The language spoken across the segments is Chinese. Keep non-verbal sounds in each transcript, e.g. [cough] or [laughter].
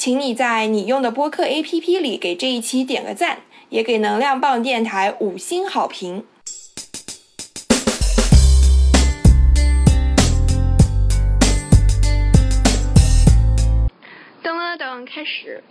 请你在你用的播客 APP 里给这一期点个赞，也给能量棒电台五星好评。噔了噔，开始。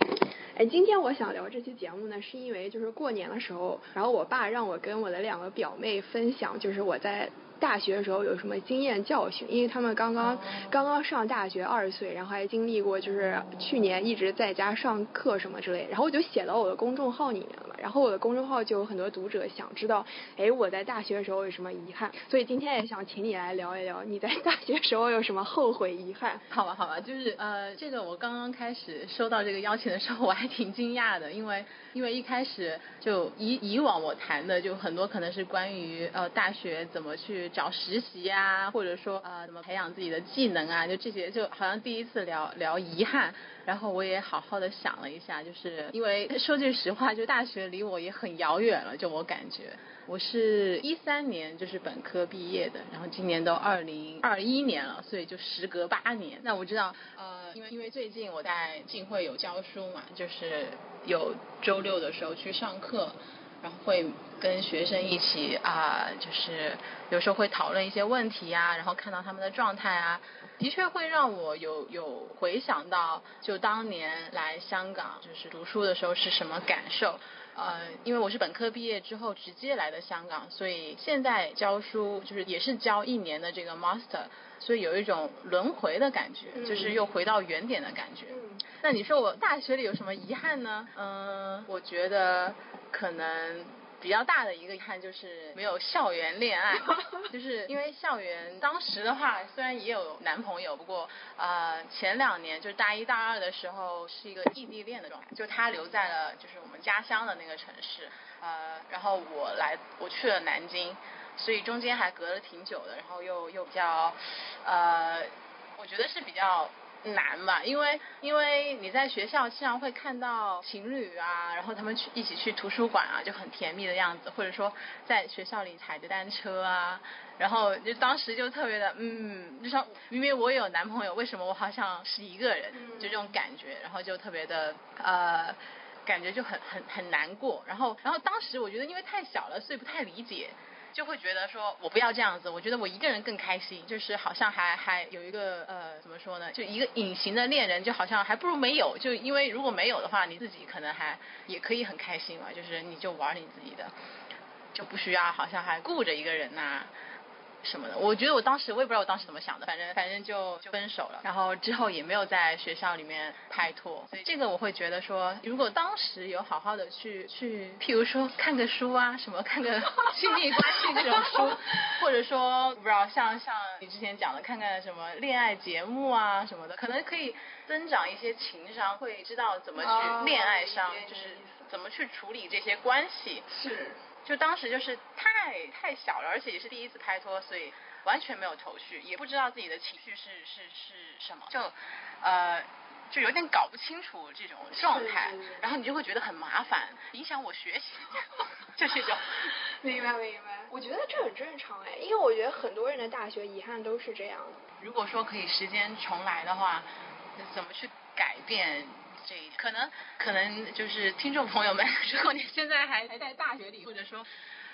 哎，今天我想聊这期节目呢，是因为就是过年的时候，然后我爸让我跟我的两个表妹分享，就是我在。大学的时候有什么经验教训？因为他们刚刚刚刚上大学，二十岁，然后还经历过就是去年一直在家上课什么之类，然后我就写到我的公众号里面了。然后我的公众号就有很多读者想知道，哎，我在大学的时候有什么遗憾？所以今天也想请你来聊一聊，你在大学时候有什么后悔遗憾？好吧，好吧，就是呃，这个我刚刚开始收到这个邀请的时候，我还挺惊讶的，因为因为一开始就以以往我谈的就很多可能是关于呃大学怎么去找实习啊，或者说呃怎么培养自己的技能啊，就这些就好像第一次聊聊遗憾。然后我也好好的想了一下，就是因为说句实话，就大学离我也很遥远了，就我感觉，我是一三年就是本科毕业的，然后今年都二零二一年了，所以就时隔八年。那我知道，呃，因为因为最近我在浸会有教书嘛，就是有周六的时候去上课。然后会跟学生一起啊，就是有时候会讨论一些问题啊，然后看到他们的状态啊，的确会让我有有回想到就当年来香港就是读书的时候是什么感受。呃，因为我是本科毕业之后直接来的香港，所以现在教书就是也是教一年的这个 master，所以有一种轮回的感觉，就是又回到原点的感觉。那你说我大学里有什么遗憾呢？嗯，我觉得可能。比较大的一个遗憾就是没有校园恋爱，[laughs] 就是因为校园当时的话虽然也有男朋友，不过呃前两年就是大一大二的时候是一个异地恋的状态，就他留在了就是我们家乡的那个城市，呃然后我来我去了南京，所以中间还隔了挺久的，然后又又比较呃我觉得是比较。难吧，因为因为你在学校经常会看到情侣啊，然后他们去一起去图书馆啊，就很甜蜜的样子，或者说在学校里踩着单车啊，然后就当时就特别的，嗯，就像明明我有男朋友，为什么我好像是一个人，就这种感觉，然后就特别的呃，感觉就很很很难过，然后然后当时我觉得因为太小了，所以不太理解。就会觉得说，我不要这样子，我觉得我一个人更开心，就是好像还还有一个呃，怎么说呢，就一个隐形的恋人，就好像还不如没有，就因为如果没有的话，你自己可能还也可以很开心嘛，就是你就玩你自己的，就不需要好像还顾着一个人呐。什么的，我觉得我当时我也不知道我当时怎么想的，反正反正就就分手了，然后之后也没有在学校里面拍拖，所以这个我会觉得说，如果当时有好好的去去，譬如说看个书啊，什么看个 [laughs] 亲密关系这种书，或者说不知道像像你之前讲的，看看什么恋爱节目啊什么的，可能可以增长一些情商，会知道怎么去恋爱上，就是怎么去处理这些关系。是。就当时就是太太小了，而且也是第一次拍拖，所以完全没有头绪，也不知道自己的情绪是是是什么，就呃就有点搞不清楚这种状态，然后你就会觉得很麻烦，影响我学习，[laughs] 就这种。[laughs] 明白明白，我觉得这很正常哎，因为我觉得很多人的大学遗憾都是这样的。如果说可以时间重来的话，怎么去改变？这一点可能可能就是听众朋友们，[laughs] 如果你现在还还在大学里，或者说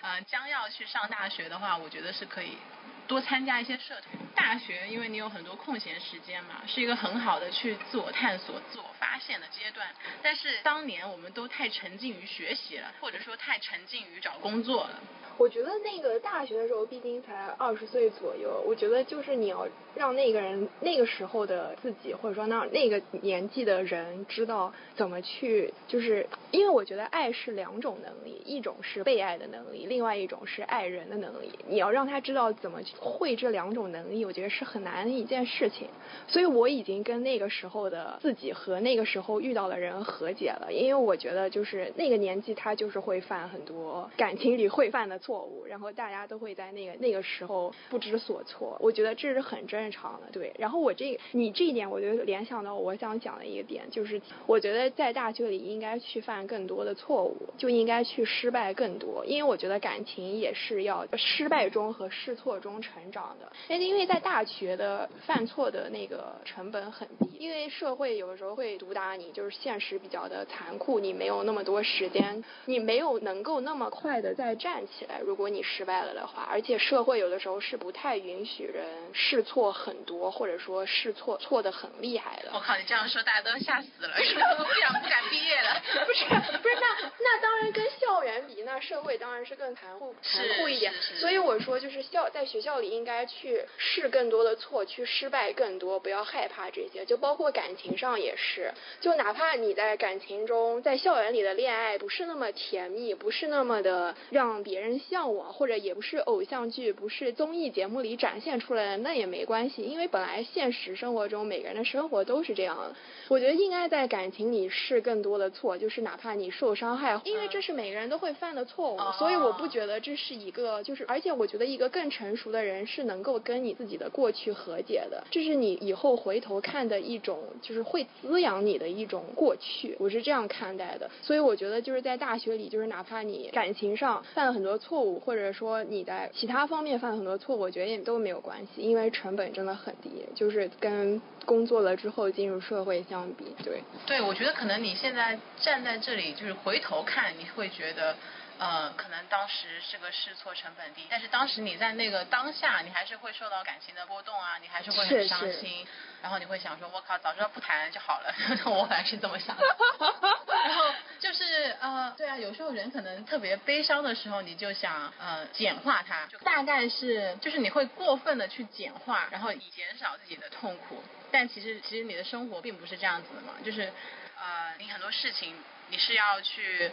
呃将要去上大学的话，我觉得是可以多参加一些社团。大学，因为你有很多空闲时间嘛，是一个很好的去自我探索、自我发现的阶段。但是当年我们都太沉浸于学习了，或者说太沉浸于找工作了。我觉得那个大学的时候，毕竟才二十岁左右。我觉得就是你要让那个人那个时候的自己，或者说让那个年纪的人知道怎么去，就是因为我觉得爱是两种能力，一种是被爱的能力，另外一种是爱人的能力。你要让他知道怎么会这两种能力，我觉得是很难的一件事情。所以我已经跟那个时候的自己和那个时候遇到的人和解了，因为我觉得就是那个年纪他就是会犯很多感情里会犯的。错误，然后大家都会在那个那个时候不知所措，我觉得这是很正常的，对。然后我这你这一点，我就联想到我想讲的一个点，就是我觉得在大学里应该去犯更多的错误，就应该去失败更多，因为我觉得感情也是要失败中和试错中成长的。那因为在大学的犯错的那个成本很低，因为社会有的时候会毒打你，就是现实比较的残酷，你没有那么多时间，你没有能够那么快的再站起来。如果你失败了的话，而且社会有的时候是不太允许人试错很多，或者说试错错的很厉害的。我靠，你这样说大家都吓死了，都不想不敢毕业了。不是不是，那那当然跟校园比，那社会当然是更残酷残酷一点。所以我说，就是校在学校里应该去试更多的错，去失败更多，不要害怕这些。就包括感情上也是，就哪怕你在感情中，在校园里的恋爱不是那么甜蜜，不是那么的让别人。向往或者也不是偶像剧，不是综艺节目里展现出来的，那也没关系，因为本来现实生活中每个人的生活都是这样的。我觉得应该在感情里试更多的错，就是哪怕你受伤害，因为这是每个人都会犯的错误，所以我不觉得这是一个，就是而且我觉得一个更成熟的人是能够跟你自己的过去和解的，这是你以后回头看的一种，就是会滋养你的一种过去，我是这样看待的。所以我觉得就是在大学里，就是哪怕你感情上犯了很多错。误，或者说你在其他方面犯了很多错误，我觉得也都没有关系，因为成本真的很低，就是跟工作了之后进入社会相比，对。对，我觉得可能你现在站在这里，就是回头看，你会觉得。呃，可能当时这个试错成本低，但是当时你在那个当下，你还是会受到感情的波动啊，你还是会很伤心，然后你会想说，我靠，早知道不谈就好了。[laughs] 我反正是这么想的。[laughs] 然后就是呃，对啊，有时候人可能特别悲伤的时候，你就想呃简化它，就大概是就是你会过分的去简化，然后以减少自己的痛苦。但其实其实你的生活并不是这样子的嘛，就是呃，你很多事情你是要去。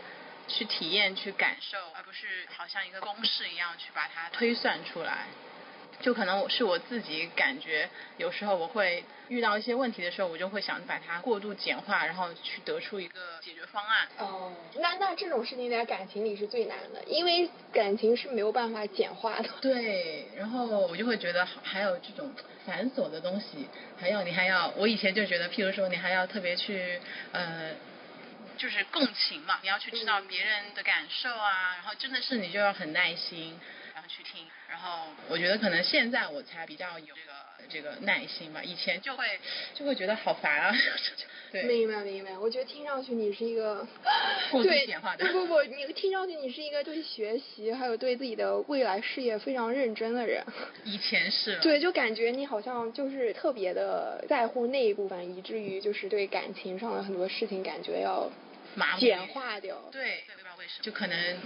去体验、去感受，而不是好像一个公式一样去把它推算出来。就可能我是我自己感觉，有时候我会遇到一些问题的时候，我就会想把它过度简化，然后去得出一个解决方案。哦，那那这种事情在感情里是最难的，因为感情是没有办法简化的。[laughs] 对，然后我就会觉得还有这种繁琐的东西，还有你还要，我以前就觉得，譬如说你还要特别去呃。就是共情嘛，你要去知道别人的感受啊，然后真的是你就要很耐心，然后去听。然后我觉得可能现在我才比较有这个这个耐心吧，以前就会就会觉得好烦啊。[laughs] 对，明白明白。我觉得听上去你是一个 [laughs] 过度简化的。不不不，你听上去你是一个对学习还有对自己的未来事业非常认真的人。以前是。对，就感觉你好像就是特别的在乎那一部分，以至于就是对感情上的很多事情感觉要。简化掉，对，不知道为什么，就可能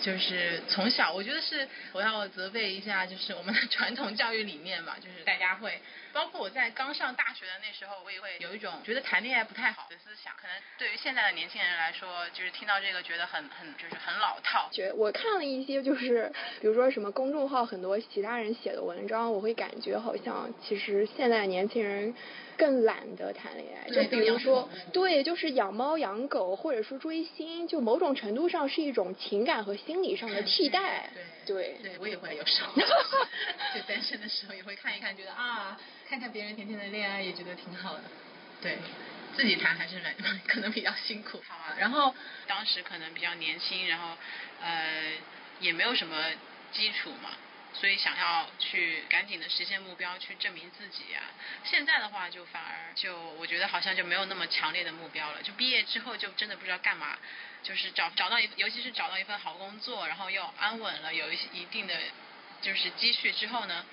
就是从小，我觉得是我要责备一下，就是我们的传统教育理念嘛，[laughs] 就是大家会，包括我在刚上大学的那时候，我也会有一种觉得谈恋爱不太好的思想，可能对于现在的年轻人来说，就是听到这个觉得很很就是很老套。觉我看了一些就是比如说什么公众号很多其他人写的文章，我会感觉好像其实现在的年轻人。更懒得谈恋爱，就比如说，对，就是养猫养狗，或者说追星，就某种程度上是一种情感和心理上的替代。对，对，我也会有时候，[laughs] 就单身的时候也会看一看，觉得啊，看看别人甜甜的恋爱也觉得挺好的。对，自己谈还是蛮可能比较辛苦。好啊，然后当时可能比较年轻，然后呃也没有什么基础嘛。所以想要去赶紧的实现目标，去证明自己呀。现在的话，就反而就我觉得好像就没有那么强烈的目标了。就毕业之后，就真的不知道干嘛。就是找找到一，尤其是找到一份好工作，然后又安稳了，有一些一定的就是积蓄之后呢，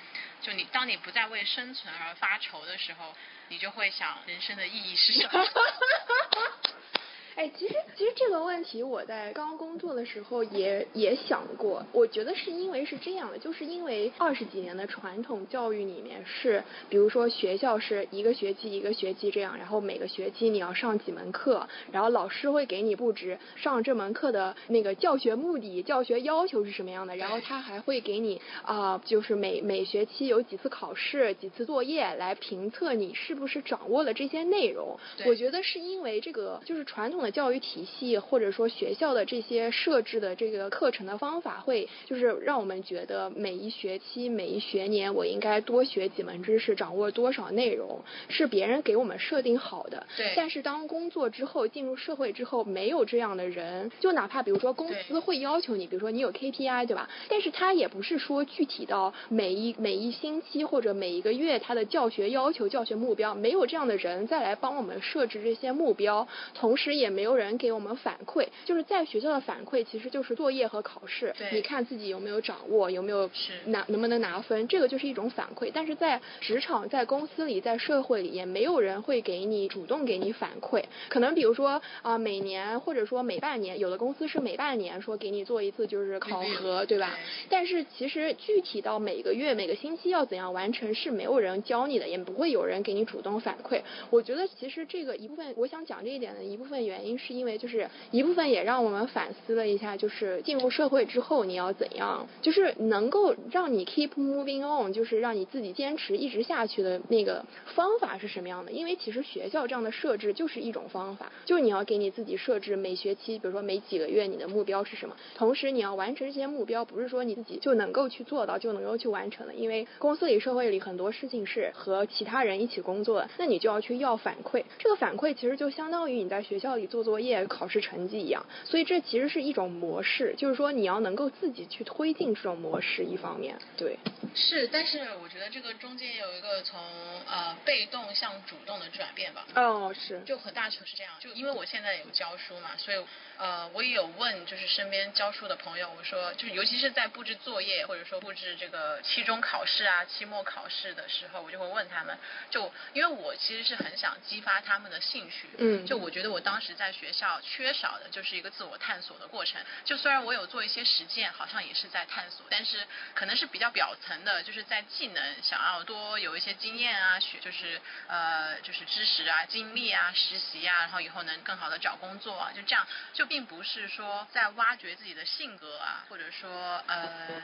就你当你不再为生存而发愁的时候，你就会想人生的意义是什么？[laughs] 哎，其实其实这个问题我在刚工作的时候也也想过，我觉得是因为是这样的，就是因为二十几年的传统教育里面是，比如说学校是一个学期一个学期这样，然后每个学期你要上几门课，然后老师会给你布置上这门课的那个教学目的、教学要求是什么样的，然后他还会给你啊，就是每每学期有几次考试、几次作业来评测你是不是掌握了这些内容。我觉得是因为这个就是传统。的教育体系或者说学校的这些设置的这个课程的方法，会就是让我们觉得每一学期每一学年我应该多学几门知识，掌握多少内容，是别人给我们设定好的。对。但是当工作之后进入社会之后，没有这样的人，就哪怕比如说公司会要求你，比如说你有 KPI 对吧？但是他也不是说具体到每一每一星期或者每一个月他的教学要求、教学目标，没有这样的人再来帮我们设置这些目标，同时也。没有人给我们反馈，就是在学校的反馈其实就是作业和考试。你看自己有没有掌握，有没有拿能不能拿分，这个就是一种反馈。但是在职场、在公司里、在社会里，也没有人会给你主动给你反馈。可能比如说啊，每年或者说每半年，有的公司是每半年说给你做一次就是考核，对吧？但是其实具体到每个月、每个星期要怎样完成，是没有人教你的，也不会有人给你主动反馈。我觉得其实这个一部分，我想讲这一点的一部分原因。原因是因为就是一部分也让我们反思了一下，就是进入社会之后你要怎样，就是能够让你 keep moving on，就是让你自己坚持一直下去的那个方法是什么样的？因为其实学校这样的设置就是一种方法，就是你要给你自己设置每学期，比如说每几个月你的目标是什么，同时你要完成这些目标，不是说你自己就能够去做到，就能够去完成的。因为公司里、社会里很多事情是和其他人一起工作的，那你就要去要反馈。这个反馈其实就相当于你在学校里。做作业、考试成绩一样，所以这其实是一种模式，就是说你要能够自己去推进这种模式。一方面，对，是，但是我觉得这个中间有一个从呃被动向主动的转变吧。哦，是，就很大程度是这样。就因为我现在有教书嘛，所以呃我也有问，就是身边教书的朋友，我说就是尤其是在布置作业或者说布置这个期中考试啊、期末考试的时候，我就会问他们，就因为我其实是很想激发他们的兴趣。嗯。就我觉得我当时在。学校缺少的就是一个自我探索的过程。就虽然我有做一些实践，好像也是在探索，但是可能是比较表层的，就是在技能想要多有一些经验啊，学就是呃就是知识啊、经历啊、实习啊，然后以后能更好的找工作啊，就这样，就并不是说在挖掘自己的性格啊，或者说呃。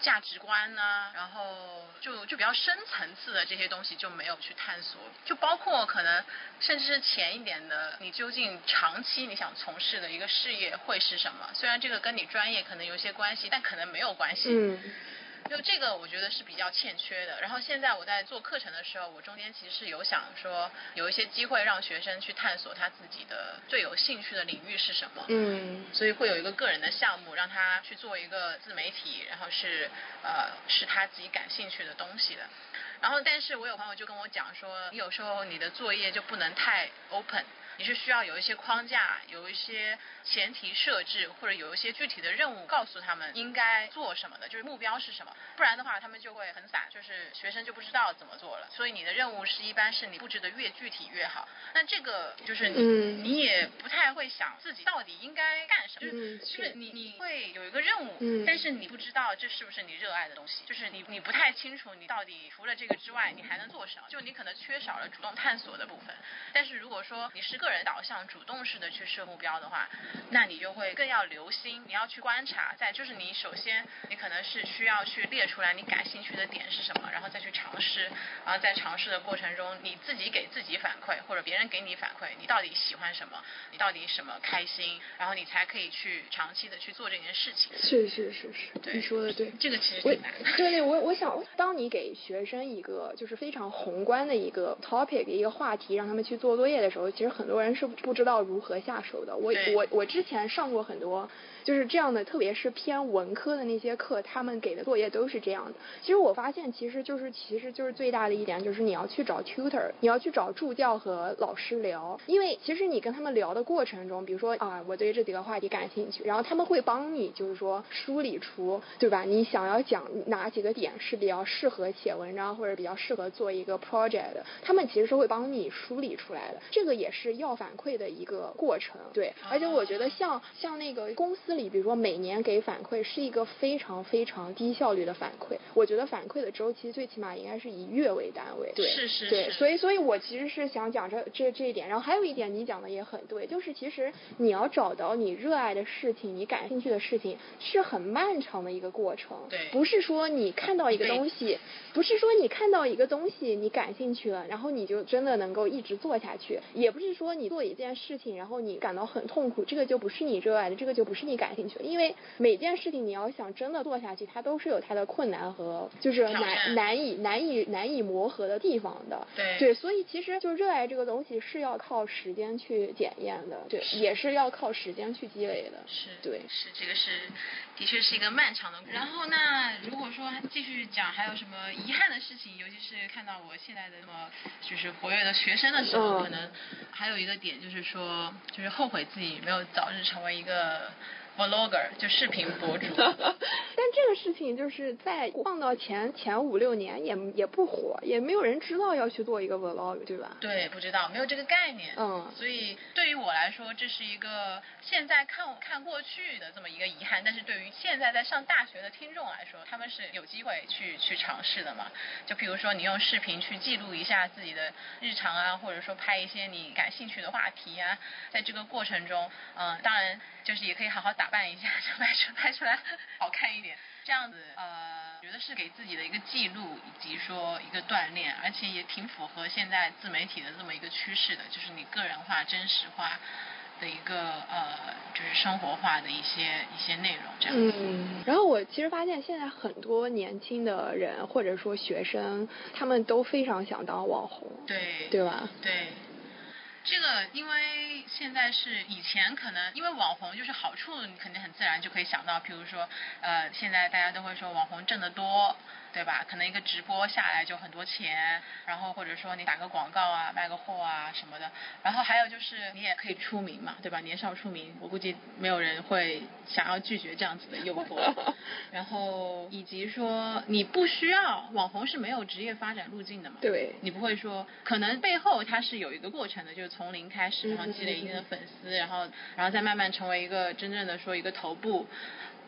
价值观呢，然后就就比较深层次的这些东西就没有去探索，就包括可能甚至是浅一点的，你究竟长期你想从事的一个事业会是什么？虽然这个跟你专业可能有些关系，但可能没有关系。嗯。就这个，我觉得是比较欠缺的。然后现在我在做课程的时候，我中间其实是有想说，有一些机会让学生去探索他自己的最有兴趣的领域是什么。嗯。所以会有一个个人的项目，让他去做一个自媒体，然后是呃是他自己感兴趣的东西的。然后，但是我有朋友就跟我讲说，你有时候你的作业就不能太 open。你是需要有一些框架，有一些前提设置，或者有一些具体的任务，告诉他们应该做什么的，就是目标是什么。不然的话，他们就会很散，就是学生就不知道怎么做了。所以你的任务是一般是你布置的越具体越好。那这个就是你，你也不太会想自己到底应该干什么，就是就是你你会有一个任务，但是你不知道这是不是你热爱的东西，就是你你不太清楚你到底除了这个之外你还能做什么，就你可能缺少了主动探索的部分。但是如果说你是个个人导向、主动式的去设目标的话，那你就会更要留心，你要去观察。再就是你首先，你可能是需要去列出来你感兴趣的点是什么，然后再去尝试。然后在尝试的过程中，你自己给自己反馈，或者别人给你反馈，你到底喜欢什么，你到底什么开心，然后你才可以去长期的去做这件事情。是是是是，你说的对。这个其实挺难。对对，我我想，当你给学生一个就是非常宏观的一个 topic 一个话题，让他们去做作业的时候，其实很多。人是不知道如何下手的。我我我之前上过很多就是这样的，特别是偏文科的那些课，他们给的作业都是这样的。其实我发现，其实就是其实就是最大的一点，就是你要去找 tutor，你要去找助教和老师聊，因为其实你跟他们聊的过程中，比如说啊，我对这几个话题感兴趣，然后他们会帮你就是说梳理出，对吧？你想要讲哪几个点是比较适合写文章或者比较适合做一个 project 的，他们其实是会帮你梳理出来的。这个也是要反馈的一个过程，对。而且我觉得像像那个公司里，比如说每年给反馈是一个非常非常低效率的反馈。我觉得反馈的周期最起码应该是以月为单位。对，是是。对，所以所以我其实是想讲这这这一点。然后还有一点，你讲的也很对，就是其实你要找到你热爱的事情，你感兴趣的事情，是很漫长的一个过程。对。不是说你看到一个东西，不是说你看到一个东西你感兴趣了，然后你就真的能够一直做下去。也不是说你做一件事情，然后你感到很痛苦，这个就不是你热爱的，这个就不是你感兴趣的。因为每件事情你要想真的做下去，它都是有它的困难和就是难难以难以难以磨合的地方的。对。对，所以其实就热爱这个东西是要靠时间去检验的，对，也是要靠时间去积累的。是。对。是这个是，的确是一个漫长的。然后那如果说继续讲还有什么遗憾的事情，尤其是看到我现在的那么就是活跃的学生的时候，可能还有一个点就是说，就是后悔自己没有早日成为一个。vlogger 就视频博主，[laughs] 但这个事情就是在放到前前五六年也也不火，也没有人知道要去做一个 vlog，对吧？对，不知道，没有这个概念。嗯。所以对于我来说，这是一个现在看看过去的这么一个遗憾，但是对于现在在上大学的听众来说，他们是有机会去去尝试的嘛？就比如说你用视频去记录一下自己的日常啊，或者说拍一些你感兴趣的话题啊，在这个过程中，嗯，当然就是也可以好好打。扮一下就拍出拍出来好看一点，这样子呃，觉得是给自己的一个记录以及说一个锻炼，而且也挺符合现在自媒体的这么一个趋势的，就是你个人化、真实化的一个呃，就是生活化的一些一些内容这样。嗯，然后我其实发现现在很多年轻的人或者说学生，他们都非常想当网红，对对吧？对。这个因为现在是以前可能因为网红就是好处，你肯定很自然就可以想到，比如说呃现在大家都会说网红挣得多。对吧？可能一个直播下来就很多钱，然后或者说你打个广告啊，卖个货啊什么的，然后还有就是你也可以出名嘛，对吧？年少出名，我估计没有人会想要拒绝这样子的诱惑。[laughs] 然后以及说你不需要网红是没有职业发展路径的嘛？对。你不会说可能背后它是有一个过程的，就是从零开始，然后积累一定的粉丝，然后然后再慢慢成为一个真正的说一个头部。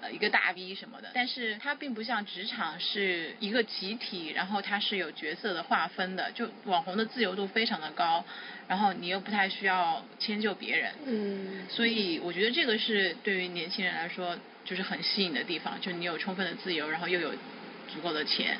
呃，一个大 V 什么的，但是它并不像职场是一个集体，然后它是有角色的划分的，就网红的自由度非常的高，然后你又不太需要迁就别人，嗯，所以我觉得这个是对于年轻人来说就是很吸引的地方，就你有充分的自由，然后又有足够的钱，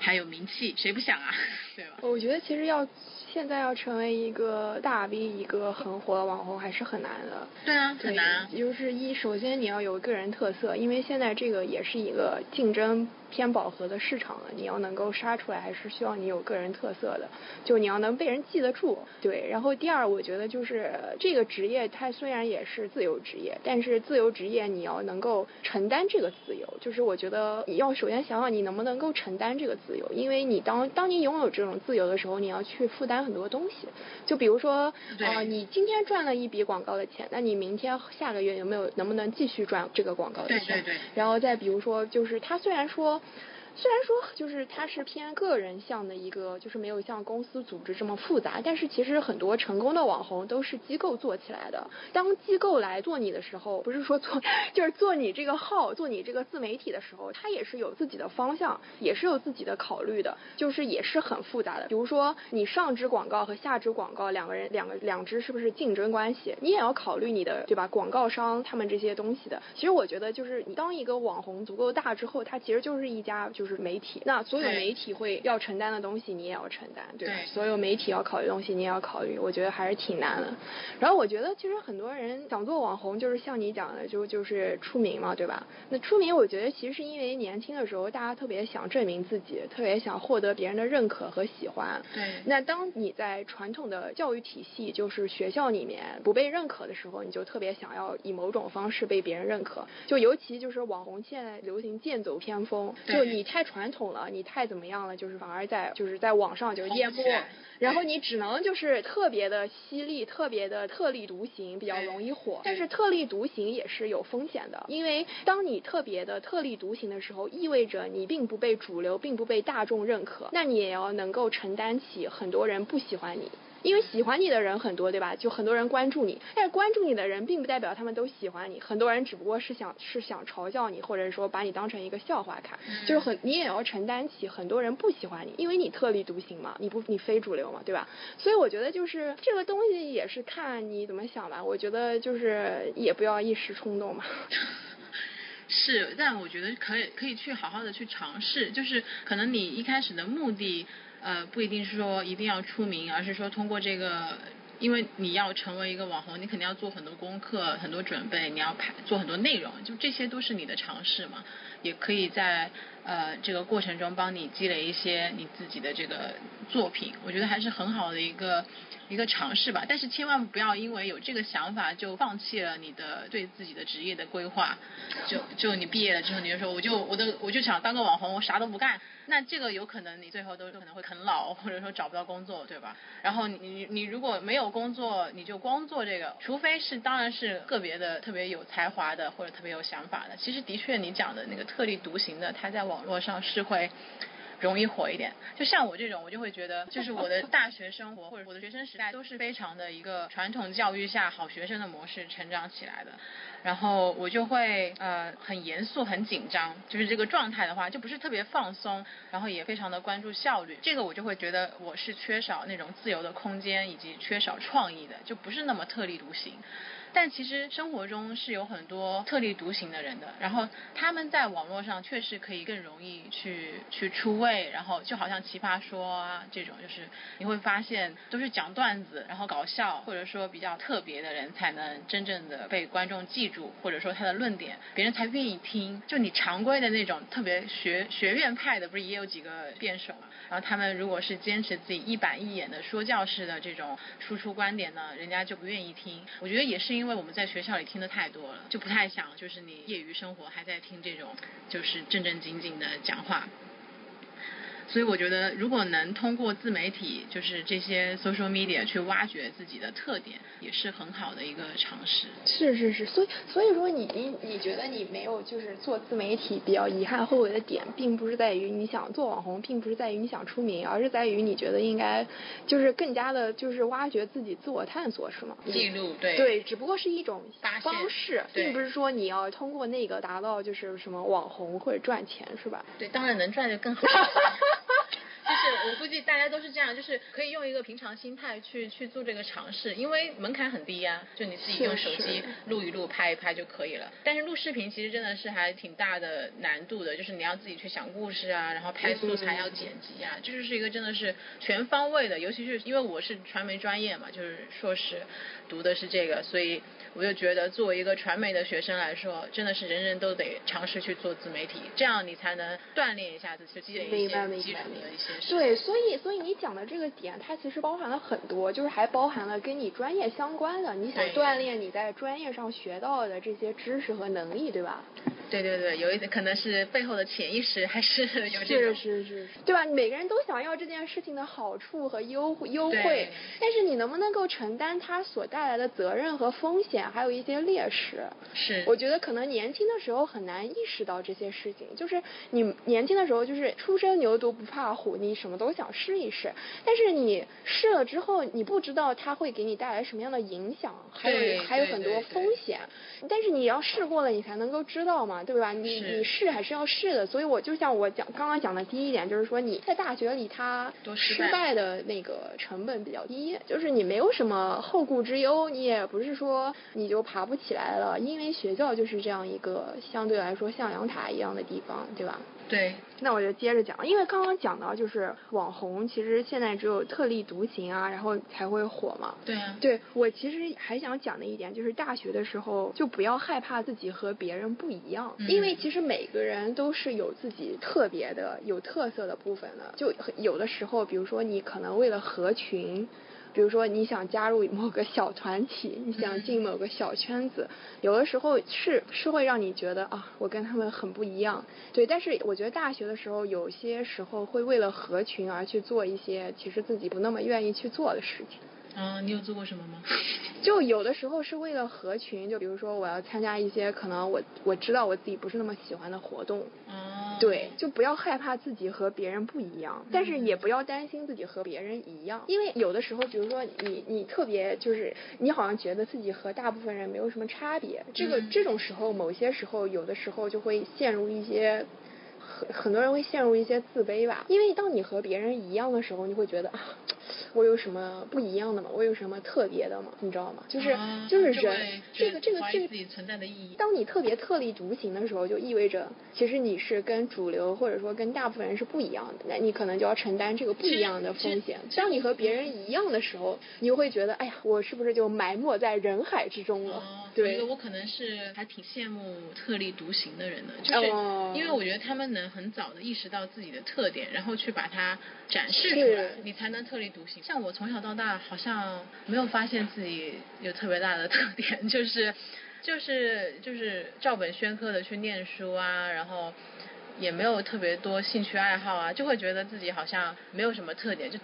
还有名气，谁不想啊，[laughs] 对吧？我觉得其实要。现在要成为一个大 V，一个很火的网红还是很难的。对啊，很难。就是一，首先你要有个人特色，因为现在这个也是一个竞争。偏饱和的市场了，你要能够杀出来，还是需要你有个人特色的，就你要能被人记得住。对，然后第二，我觉得就是这个职业，它虽然也是自由职业，但是自由职业你要能够承担这个自由。就是我觉得你要首先想想你能不能够承担这个自由，因为你当当你拥有这种自由的时候，你要去负担很多东西。就比如说呃，你今天赚了一笔广告的钱，那你明天下个月有没有能不能继续赚这个广告的钱？对对对。然后再比如说，就是他虽然说。虽然说就是它是偏个人向的一个，就是没有像公司组织这么复杂，但是其实很多成功的网红都是机构做起来的。当机构来做你的时候，不是说做，[laughs] 就是做你这个号，做你这个自媒体的时候，它也是有自己的方向，也是有自己的考虑的，就是也是很复杂的。比如说你上支广告和下支广告两个人两个两支是不是竞争关系，你也要考虑你的对吧？广告商他们这些东西的。其实我觉得就是你当一个网红足够大之后，它其实就是一家就。就是媒体，那所有媒体会要承担的东西，你也要承担，对吧？对所有媒体要考虑的东西，你也要考虑，我觉得还是挺难的。然后我觉得其实很多人想做网红，就是像你讲的，就就是出名嘛，对吧？那出名，我觉得其实是因为年轻的时候大家特别想证明自己，特别想获得别人的认可和喜欢。对那当你在传统的教育体系，就是学校里面不被认可的时候，你就特别想要以某种方式被别人认可。就尤其就是网红现在流行剑走偏锋，就你太传统了，你太怎么样了，就是反而在就是在网上就淹没红不，然后你只能就是特别的犀利，特别的特立独行，比较容易火。但是特立独行也是有风险的，因为当你特别的特立独行的时候，意味着你并不被主流，并不被大众认可，那你也要能够承担起很多人不喜欢你。因为喜欢你的人很多，对吧？就很多人关注你，但是关注你的人并不代表他们都喜欢你，很多人只不过是想是想嘲笑你，或者说把你当成一个笑话看，就是很你也要承担起很多人不喜欢你，因为你特立独行嘛，你不你非主流嘛，对吧？所以我觉得就是这个东西也是看你怎么想吧，我觉得就是也不要一时冲动嘛。[laughs] 是，但我觉得可以可以去好好的去尝试，就是可能你一开始的目的，呃，不一定是说一定要出名，而是说通过这个。因为你要成为一个网红，你肯定要做很多功课、很多准备，你要拍做很多内容，就这些都是你的尝试嘛。也可以在呃这个过程中帮你积累一些你自己的这个作品，我觉得还是很好的一个一个尝试吧。但是千万不要因为有这个想法就放弃了你的对自己的职业的规划。就就你毕业了之后，你就说我就我都我就想当个网红，我啥都不干。那这个有可能你最后都可能会啃老，或者说找不到工作，对吧？然后你你如果没有工作，你就光做这个，除非是当然是个别的特别有才华的或者特别有想法的。其实的确你讲的那个特立独行的，他在网络上是会。容易火一点，就像我这种，我就会觉得，就是我的大学生活 [laughs] 或者我的学生时代都是非常的一个传统教育下好学生的模式成长起来的，然后我就会呃很严肃、很紧张，就是这个状态的话，就不是特别放松，然后也非常的关注效率，这个我就会觉得我是缺少那种自由的空间以及缺少创意的，就不是那么特立独行。但其实生活中是有很多特立独行的人的，然后他们在网络上确实可以更容易去去出位，然后就好像奇葩说啊这种，就是你会发现都是讲段子，然后搞笑或者说比较特别的人才能真正的被观众记住，或者说他的论点别人才愿意听。就你常规的那种特别学学院派的，不是也有几个辩手嘛？然后他们如果是坚持自己一板一眼的说教式的这种输出观点呢，人家就不愿意听。我觉得也是因为因为我们在学校里听的太多了，就不太想就是你业余生活还在听这种就是正正经经的讲话。所以我觉得，如果能通过自媒体，就是这些 social media 去挖掘自己的特点，也是很好的一个尝试。是是是，所以所以说你你你觉得你没有就是做自媒体比较遗憾后悔的点，并不是在于你想做网红，并不是在于你想出名，而是在于你觉得应该就是更加的就是挖掘自己自我探索，是吗？记录对对，只不过是一种方式，并不是说你要通过那个达到就是什么网红或者赚钱，是吧？对，当然能赚就更好。就是我估计大家都是这样，就是可以用一个平常心态去去做这个尝试，因为门槛很低呀、就你自己用手机录一录、拍一拍就可以了。但是录视频其实真的是还挺大的难度的，就是你要自己去想故事啊，然后拍素材要剪辑啊，这就是一个真的是全方位的，尤其是因为我是传媒专业嘛，就是硕士读的是这个，所以我就觉得作为一个传媒的学生来说，真的是人人都得尝试去做自媒体，这样你才能锻炼一下自己，积累一些基础的一些。对，所以所以你讲的这个点，它其实包含了很多，就是还包含了跟你专业相关的，你想锻炼你在专业上学到的这些知识和能力，对吧？对对对，有一点可能是背后的潜意识，还是有这是种。是是，对吧？每个人都想要这件事情的好处和优优惠，但是你能不能够承担它所带来的责任和风险，还有一些劣势？是。我觉得可能年轻的时候很难意识到这些事情，就是你年轻的时候就是初生牛犊不怕虎，你什么都想试一试，但是你试了之后，你不知道它会给你带来什么样的影响，还有还有很多风险，但是你要试过了，你才能够知道嘛，对吧？你你试还是要试的，所以我就像我讲刚刚讲的第一点，就是说你在大学里他失败的那个成本比较低，就是你没有什么后顾之忧，你也不是说你就爬不起来了，因为学校就是这样一个相对来说像阳台一样的地方，对吧？对，那我就接着讲，因为刚刚讲到就是网红，其实现在只有特立独行啊，然后才会火嘛。对啊。对我其实还想讲的一点就是，大学的时候就不要害怕自己和别人不一样，因为其实每个人都是有自己特别的、有特色的部分的。就有的时候，比如说你可能为了合群。比如说你想加入某个小团体，你想进某个小圈子，有的时候是是会让你觉得啊，我跟他们很不一样。对，但是我觉得大学的时候，有些时候会为了合群而去做一些其实自己不那么愿意去做的事情。嗯，你有做过什么吗？[laughs] 就有的时候是为了合群，就比如说我要参加一些可能我我知道我自己不是那么喜欢的活动。嗯。对，就不要害怕自己和别人不一样，但是也不要担心自己和别人一样，因为有的时候，比如说你你特别就是你好像觉得自己和大部分人没有什么差别，这个这种时候，某些时候有的时候就会陷入一些。很很多人会陷入一些自卑吧，因为当你和别人一样的时候，你会觉得啊，我有什么不一样的吗？我有什么特别的吗？你知道吗？就是就是人这个这个这个自己存在的意义。当你特别特立独行的时候，就意味着其实你是跟主流或者说跟大部分人是不一样的，那你可能就要承担这个不一样的风险。当你和别人一样的时候，你会觉得哎呀，我是不是就埋没在人海之中了？对，我可能是还挺羡慕特立独行的人的，就是因为我觉得他们能。很早的意识到自己的特点，然后去把它展示出来，你才能特立像我从小到大好像没有发现自己有特别大的特点，[laughs] 就是就是就是照本宣科的去念书啊，然后也没有特别多兴趣爱好啊，就会觉得自己好像没有什么特点就。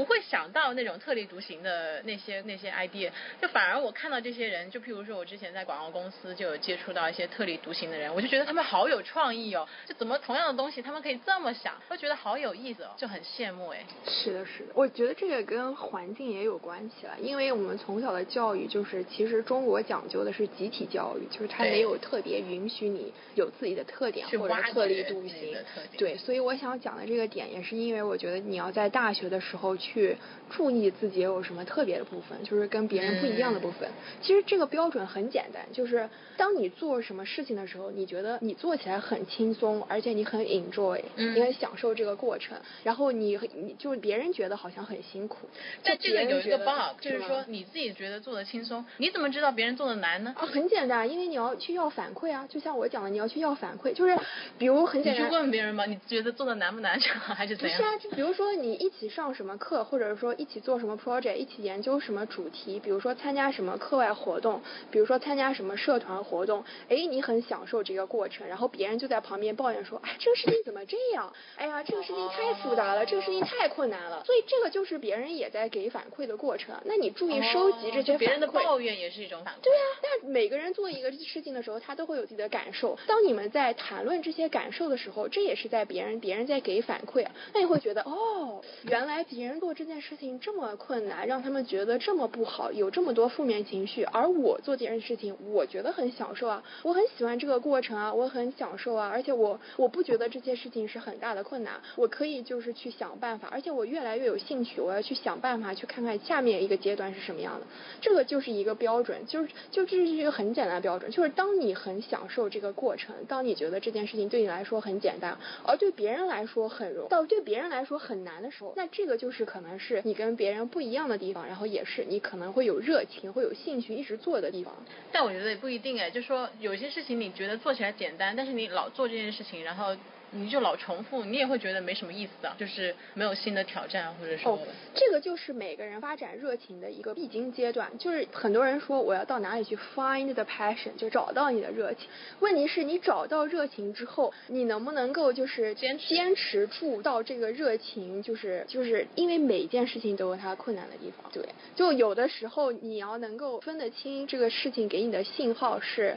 不会想到那种特立独行的那些那些 idea，就反而我看到这些人，就譬如说我之前在广告公司就有接触到一些特立独行的人，我就觉得他们好有创意哦，就怎么同样的东西他们可以这么想，都觉得好有意思哦，就很羡慕哎。是的，是的，我觉得这个跟环境也有关系了，因为我们从小的教育就是，其实中国讲究的是集体教育，就是他没有特别允许你有自己的特点或者特立独行。对，所以我想讲的这个点也是因为我觉得你要在大学的时候去。去注意自己有什么特别的部分，就是跟别人不一样的部分。其实这个标准很简单，就是当你做什么事情的时候，你觉得你做起来很轻松，而且你很 enjoy，你很享受这个过程。然后你你就是别人觉得好像很辛苦。但这个有一个 bug，就是说你自己觉得做的轻松，你怎么知道别人做的难呢？啊，很简单，因为你要去要反馈啊。就像我讲的，你要去要反馈，就是比如很简单。你去问别人吗？你觉得做的难不难？还是怎样？不是啊，就比如说你一起上什么课。或者说一起做什么 project，一起研究什么主题，比如说参加什么课外活动，比如说参加什么社团活动，哎，你很享受这个过程，然后别人就在旁边抱怨说，哎，这个事情怎么这样？哎呀，这个事情太复杂了，这个事情太困难了。所以这个就是别人也在给反馈的过程。那你注意收集这些别人的抱怨也是一种反馈。对啊，那每个人做一个事情的时候，他都会有自己的感受。当你们在谈论这些感受的时候，这也是在别人别人在给反馈。那你会觉得，哦，原来别人做这件事情这。么困难，让他们觉得这么不好，有这么多负面情绪，而我做这件事情，我觉得很享受啊，我很喜欢这个过程啊，我很享受啊，而且我我不觉得这些事情是很大的困难，我可以就是去想办法，而且我越来越有兴趣，我要去想办法去看看下面一个阶段是什么样的，这个就是一个标准，就是就这是一个很简单的标准，就是当你很享受这个过程，当你觉得这件事情对你来说很简单，而对别人来说很容，到对别人来说很难的时候，那这个就是可能是你跟别人不一样的地方，然后也是你可能会有热情、会有兴趣一直做的地方。但我觉得也不一定哎，就说有些事情你觉得做起来简单，但是你老做这件事情，然后。你就老重复，你也会觉得没什么意思的，就是没有新的挑战，或者说。哦，这个就是每个人发展热情的一个必经阶段。就是很多人说我要到哪里去 find the passion，就找到你的热情。问题是你找到热情之后，你能不能够就是坚坚持住到这个热情？就是就是因为每一件事情都有它困难的地方。对，就有的时候你要能够分得清这个事情给你的信号是。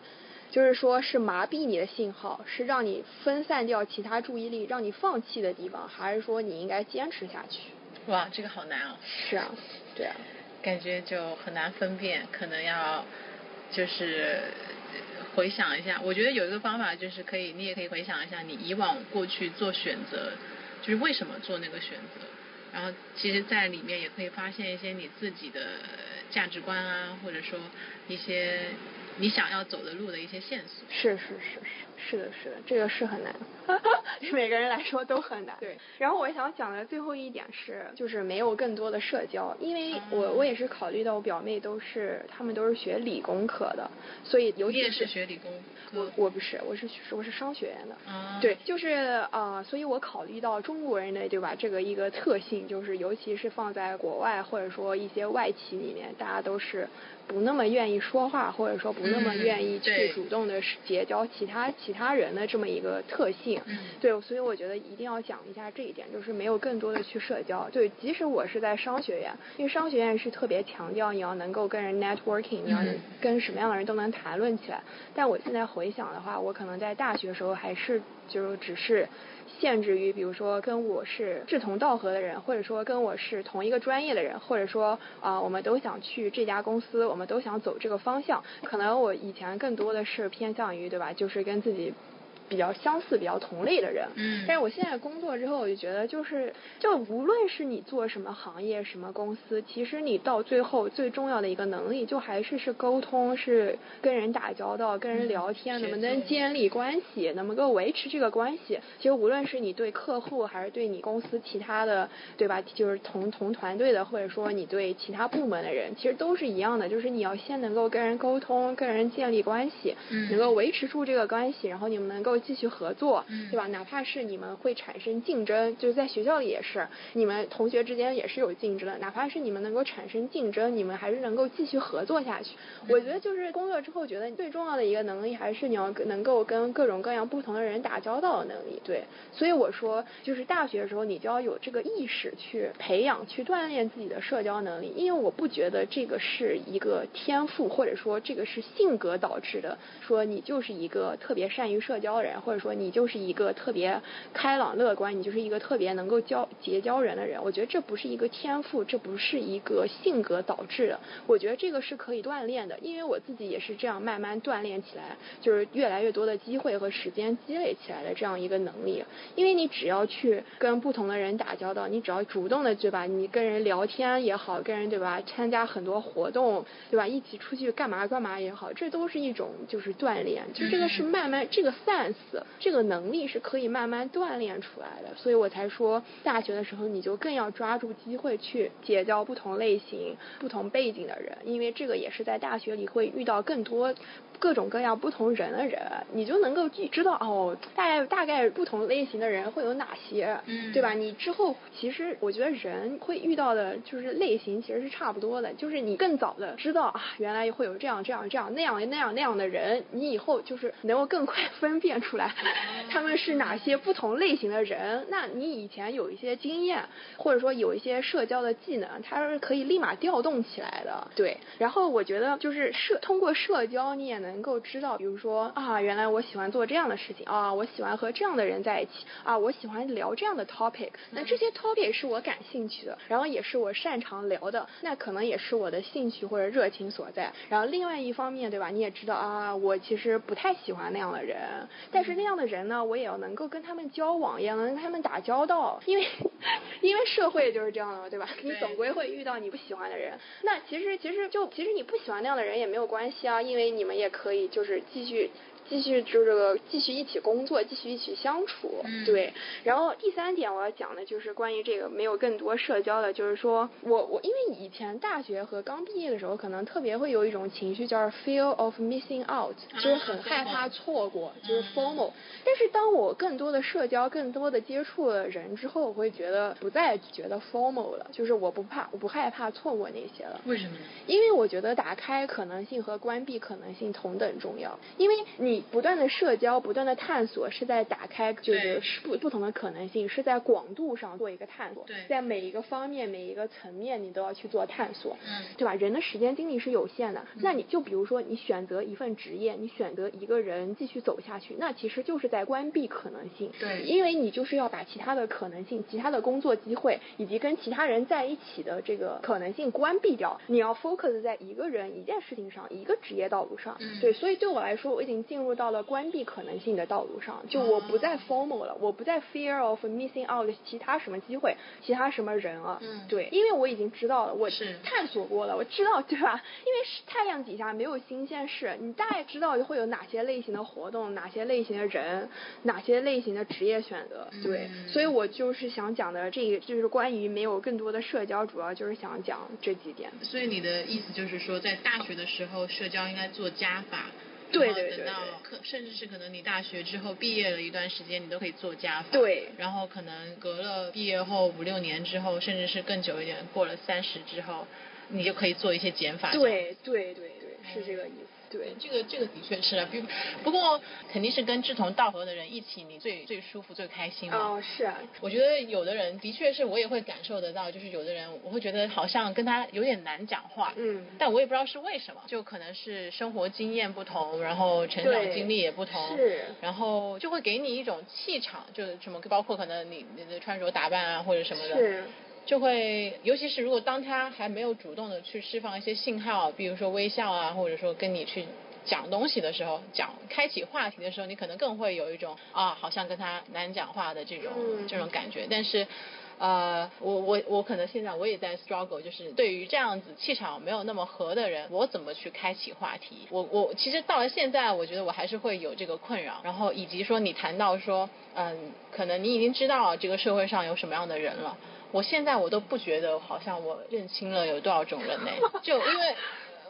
就是说，是麻痹你的信号，是让你分散掉其他注意力，让你放弃的地方，还是说你应该坚持下去？哇，这个好难哦。是啊，对啊。感觉就很难分辨，可能要就是回想一下。我觉得有一个方法就是可以，你也可以回想一下你以往过去做选择，就是为什么做那个选择。然后，其实，在里面也可以发现一些你自己的价值观啊，或者说一些。你想要走的路的一些线索。是是是是是的是的，这个是很难，对 [laughs] 每个人来说都很难。对，然后我想讲的最后一点是，就是没有更多的社交，因为我我也是考虑到我表妹都是他们都是学理工科的，所以尤其是学理工。我我不是，我是我是商学院的。啊。对，就是啊，所以我考虑到中国人的对吧，这个一个特性就是，尤其是放在国外或者说一些外企里面，大家都是。不那么愿意说话，或者说不那么愿意去主动的结交其他其他人的这么一个特性，对，所以我觉得一定要讲一下这一点，就是没有更多的去社交。对，即使我是在商学院，因为商学院是特别强调你要能够跟人 networking，你要跟什么样的人都能谈论起来。但我现在回想的话，我可能在大学时候还是就只是。限制于，比如说跟我是志同道合的人，或者说跟我是同一个专业的人，或者说啊，我们都想去这家公司，我们都想走这个方向。可能我以前更多的是偏向于，对吧？就是跟自己。比较相似、比较同类的人，嗯，但是我现在工作之后，我就觉得，就是就无论是你做什么行业、什么公司，其实你到最后最重要的一个能力，就还是是沟通，是跟人打交道、跟人聊天，能不能建立关系，能不能够维持这个关系。其实无论是你对客户，还是对你公司其他的，对吧？就是同同团队的，或者说你对其他部门的人，其实都是一样的，就是你要先能够跟人沟通、跟人建立关系，嗯，能够维持住这个关系，然后你们能够。继续合作，对吧？哪怕是你们会产生竞争，就是在学校里也是，你们同学之间也是有竞争的。哪怕是你们能够产生竞争，你们还是能够继续合作下去。我觉得就是工作之后，觉得最重要的一个能力还是你要能够跟各种各样不同的人打交道的能力。对，所以我说，就是大学的时候你就要有这个意识去培养、去锻炼自己的社交能力。因为我不觉得这个是一个天赋，或者说这个是性格导致的。说你就是一个特别善于社交的人。或者说你就是一个特别开朗乐观，你就是一个特别能够交结交人的人。我觉得这不是一个天赋，这不是一个性格导致的。我觉得这个是可以锻炼的，因为我自己也是这样慢慢锻炼起来，就是越来越多的机会和时间积累起来的这样一个能力。因为你只要去跟不同的人打交道，你只要主动的对吧？你跟人聊天也好，跟人对吧？参加很多活动对吧？一起出去干嘛干嘛也好，这都是一种就是锻炼。就这个是慢慢这个 sense。这个能力是可以慢慢锻炼出来的，所以我才说大学的时候你就更要抓住机会去结交不同类型、不同背景的人，因为这个也是在大学里会遇到更多。各种各样不同人的人，你就能够知道哦，大概大概不同类型的人会有哪些，对吧？你之后其实我觉得人会遇到的就是类型其实是差不多的，就是你更早的知道啊，原来会有这样这样这样那样那样那样的人，你以后就是能够更快分辨出来他们是哪些不同类型的人。那你以前有一些经验，或者说有一些社交的技能，它是可以立马调动起来的。对，然后我觉得就是社通过社交你也能。能够知道，比如说啊，原来我喜欢做这样的事情啊，我喜欢和这样的人在一起啊，我喜欢聊这样的 topic。那这些 topic 是我感兴趣的，然后也是我擅长聊的，那可能也是我的兴趣或者热情所在。然后另外一方面，对吧？你也知道啊，我其实不太喜欢那样的人，但是那样的人呢，我也要能够跟他们交往，也能跟他们打交道，因为因为社会就是这样的，对吧？你总归会遇到你不喜欢的人。那其实其实就其实你不喜欢那样的人也没有关系啊，因为你们也。可以，就是继续。继续就这个继续一起工作，继续一起相处，对。然后第三点我要讲的就是关于这个没有更多社交的，就是说我我因为以前大学和刚毕业的时候，可能特别会有一种情绪叫 fear of missing out，就是很害怕错过，就是 formal。但是当我更多的社交，更多的接触了人之后，我会觉得不再觉得 formal 了，就是我不怕，我不害怕错过那些了。为什么？因为我觉得打开可能性和关闭可能性同等重要，因为你。你不断的社交，不断的探索，是在打开就是不不同的可能性，是在广度上做一个探索，在每一个方面、每一个层面，你都要去做探索，嗯，对吧？人的时间精力是有限的，那你就比如说，你选择一份职业，你选择一个人继续走下去，那其实就是在关闭可能性，对，因为你就是要把其他的可能性、其他的工作机会以及跟其他人在一起的这个可能性关闭掉，你要 focus 在一个人、一件事情上、一个职业道路上，对，所以对我来说，我已经进入。入到了关闭可能性的道路上，就我不再 formal 了，我不再 fear of missing out 其他什么机会，其他什么人啊。嗯对，因为我已经知道了，我是探索过了，我知道，对吧？因为是太阳底下没有新鲜事，你大概知道会有哪些类型的活动，哪些类型的人，哪些类型的职业选择。对，嗯所以我就是想讲的这个，就是关于没有更多的社交，主要就是想讲这几点。所以你的意思就是说，在大学的时候，社交应该做加法。对等到可甚至是可能你大学之后毕业了一段时间，你都可以做加法。对然后可能隔了毕业后五六年之后，甚至是更久一点，过了三十之后，你就可以做一些减法。对对对对，是这个意思。对，这个这个的确是啊，比不过肯定是跟志同道合的人一起，你最最舒服、最开心嘛。哦，是啊，我觉得有的人的确是我也会感受得到，就是有的人我会觉得好像跟他有点难讲话，嗯但我也不知道是为什么，就可能是生活经验不同，然后成长经历也不同，是然后就会给你一种气场，就是什么包括可能你你的穿着打扮啊或者什么的，是，就会，尤其是如果当他还没有主动的去释放一些信号，比如说微笑啊，或者说跟你去讲东西的时候，讲开启话题的时候，你可能更会有一种啊，好像跟他难讲话的这种、嗯这种感觉。但是，呃，我我我可能现在我也在 struggle，就是对于这样子气场没有那么合的人，我怎么去开启话题？我我其实到了现在，我觉得我还是会有这个困扰。然后以及说你谈到说，嗯，可能你已经知道这个社会上有什么样的人了。我现在我都不觉得好像我认清了有多少种人呢，[laughs] 就因为。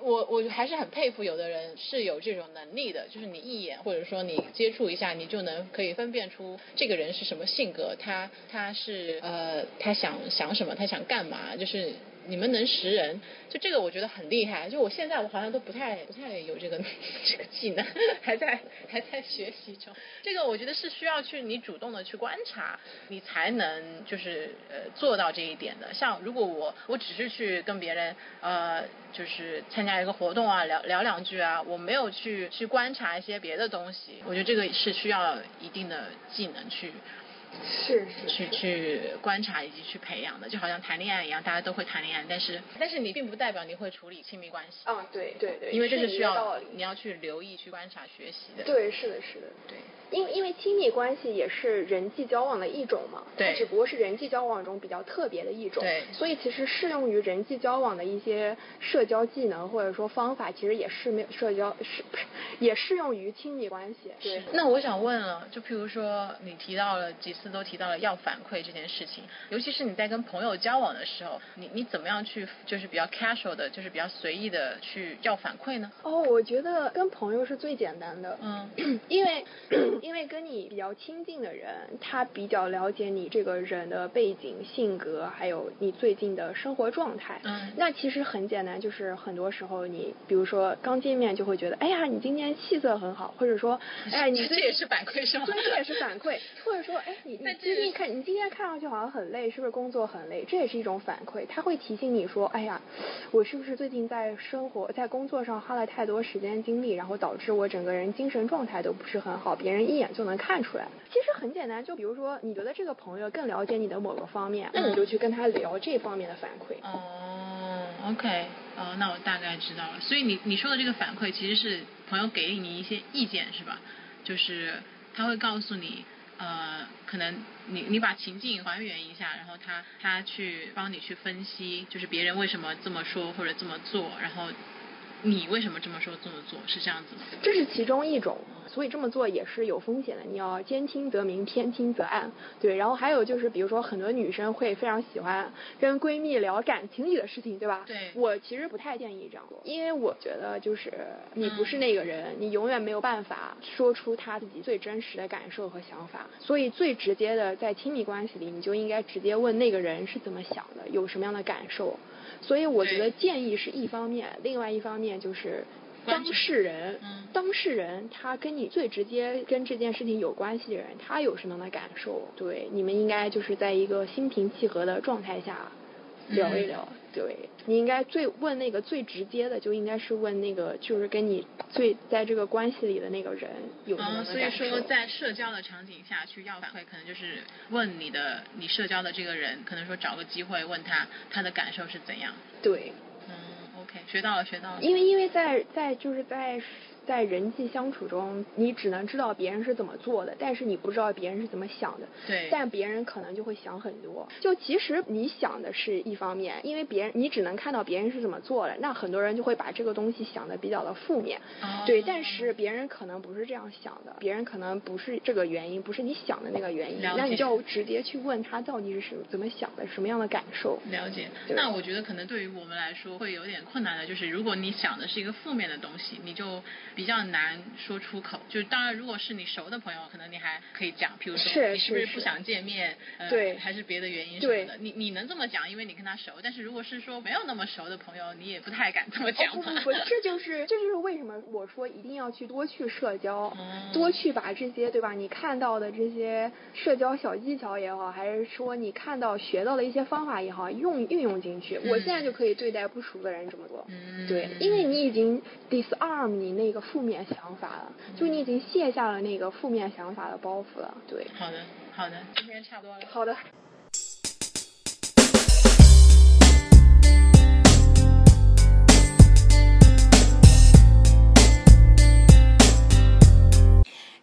我我还是很佩服有的人是有这种能力的，就是你一眼或者说你接触一下，你就能可以分辨出这个人是什么性格，他他是呃他想想什么，他想干嘛，就是你们能识人，就这个我觉得很厉害。就我现在我好像都不太不太有这个 [laughs] 这个技能，还在还在学习中。这个我觉得是需要去你主动的去观察，你才能就是呃做到这一点的。像如果我我只是去跟别人呃就是参加一个活动啊，聊聊两句啊，我没有去去观察一些别的东西，我觉得这个是需要一定的技能去。是是去去观察以及去培养的，就好像谈恋爱一样，大家都会谈恋爱，但是但是你并不代表你会处理亲密关系，嗯，对对对，因为这是是需要你要去留意、去观察、学习的。对，是的，是的。对。因因为亲密关系也是人际交往的一种嘛，对。它只不过是人际交往中比较特别的一种，对。所以其实适用于人际交往的一些社交技能或者说方法，其实也是没有社交是也适用于亲密关系，对。那我想问了，就譬如说你提到了几次都提到了要反馈这件事情，尤其是你在跟朋友交往的时候，你你怎么样去就是比较 casual 的，就是比较随意的去要反馈呢？哦，我觉得跟朋友是最简单的，嗯，[clears throat] 因为因为跟你比较亲近的人，他比较了解你这个人的背景、性格，还有你最近的生活状态。嗯那其实很简单，就是很多时候你，比如说刚见面就会觉得，哎呀，你今天气色很好，或者说，哎，你最 [laughs] 这也是反馈是吗？对，这也是反馈，或者说，哎，你你但最这近看你今天看上去好像很累，是不是工作很累？这也是一种反馈，他会提醒你说，哎呀，我是不是最近在生活在工作上花了太多时间精力，然后导致我整个人精神状态都不是很好，别人一眼就能看出来。其实很简单，就比如说你觉得这个朋友更了解你的某个方面，那你就去跟他聊这方面的反馈。哦，OK，哦，那我大概知道了。所以你你说的这个反馈其实是朋友给你一些意见是吧？就是他会告诉你，呃，可能你你把情境还原一下，然后他他去帮你去分析，就是别人为什么这么说或者这么做，然后你为什么这么说这么做，是这样子吗？这是其中一种，所以这么做也是有风险的。你要兼听则明，偏听则暗。对，然后还有就是，比如说很多女生会非常喜欢跟闺蜜聊感情里的事情，对吧？对我其实不太建议这样做，因为我觉得就是你不是那个人，你永远没有办法说出他自己最真实的感受和想法。所以最直接的，在亲密关系里，你就应该直接问那个人是怎么想的，有什么样的感受。所以我觉得建议是一方面，另外一方面就是当事人，嗯当事人他跟你最直接跟这件事情有关系的人，他有什么样的感受？对，你们应该就是在一个心平气和的状态下聊一聊。对，你应该最问那个最直接的，就应该是问那个就是跟你最在这个关系里的那个人有什么样嗯，所以。说在社交的场景下去要反馈，可能就是问你的你社交的这个人，可能说找个机会问他他的感受是怎样。对，嗯，OK，学到了，学到了。因为因为在在就是在在人际相处中，你只能知道别人是怎么做的，但是你不知道别人是怎么想的。对。但别人可能就会想很多。就其实你想的是一方面，因为别人你只能看到别人是怎么做的，那很多人就会把这个东西想的比较的负面。哦。对，但是别人可能不是这样想的，别人可能不是这个原因，不是你想的那个原因。那你就直接去问他到底是什怎么想的，什么样的感受。了解。那我觉得可能对于我们来说会有点困难的，就是如果你想的是一个负面的东西，你就比较难说出口。就是当然，如果是你熟的朋友，可能你还可以讲，譬如说你是不是不想见面，呃，还是别的原因什么的，你你能这么讲，因为你跟他熟。但是如果是说没有那么熟的朋友，你也不太敢这么讲。不不不，[laughs] 这就是这就是为什么我说一定要去多去社交，多去把这些对吧？你看到的这些社交小技巧也好，还是说你看到学到的一些方法也好，用运用进去。我现在就可以对待不熟的人这么做。嗯，对，因为你已经 disarm 你那个负面想法了，就你已经卸下了那个负面想法的包袱了。对，好的，好的，今天差不多了。好的。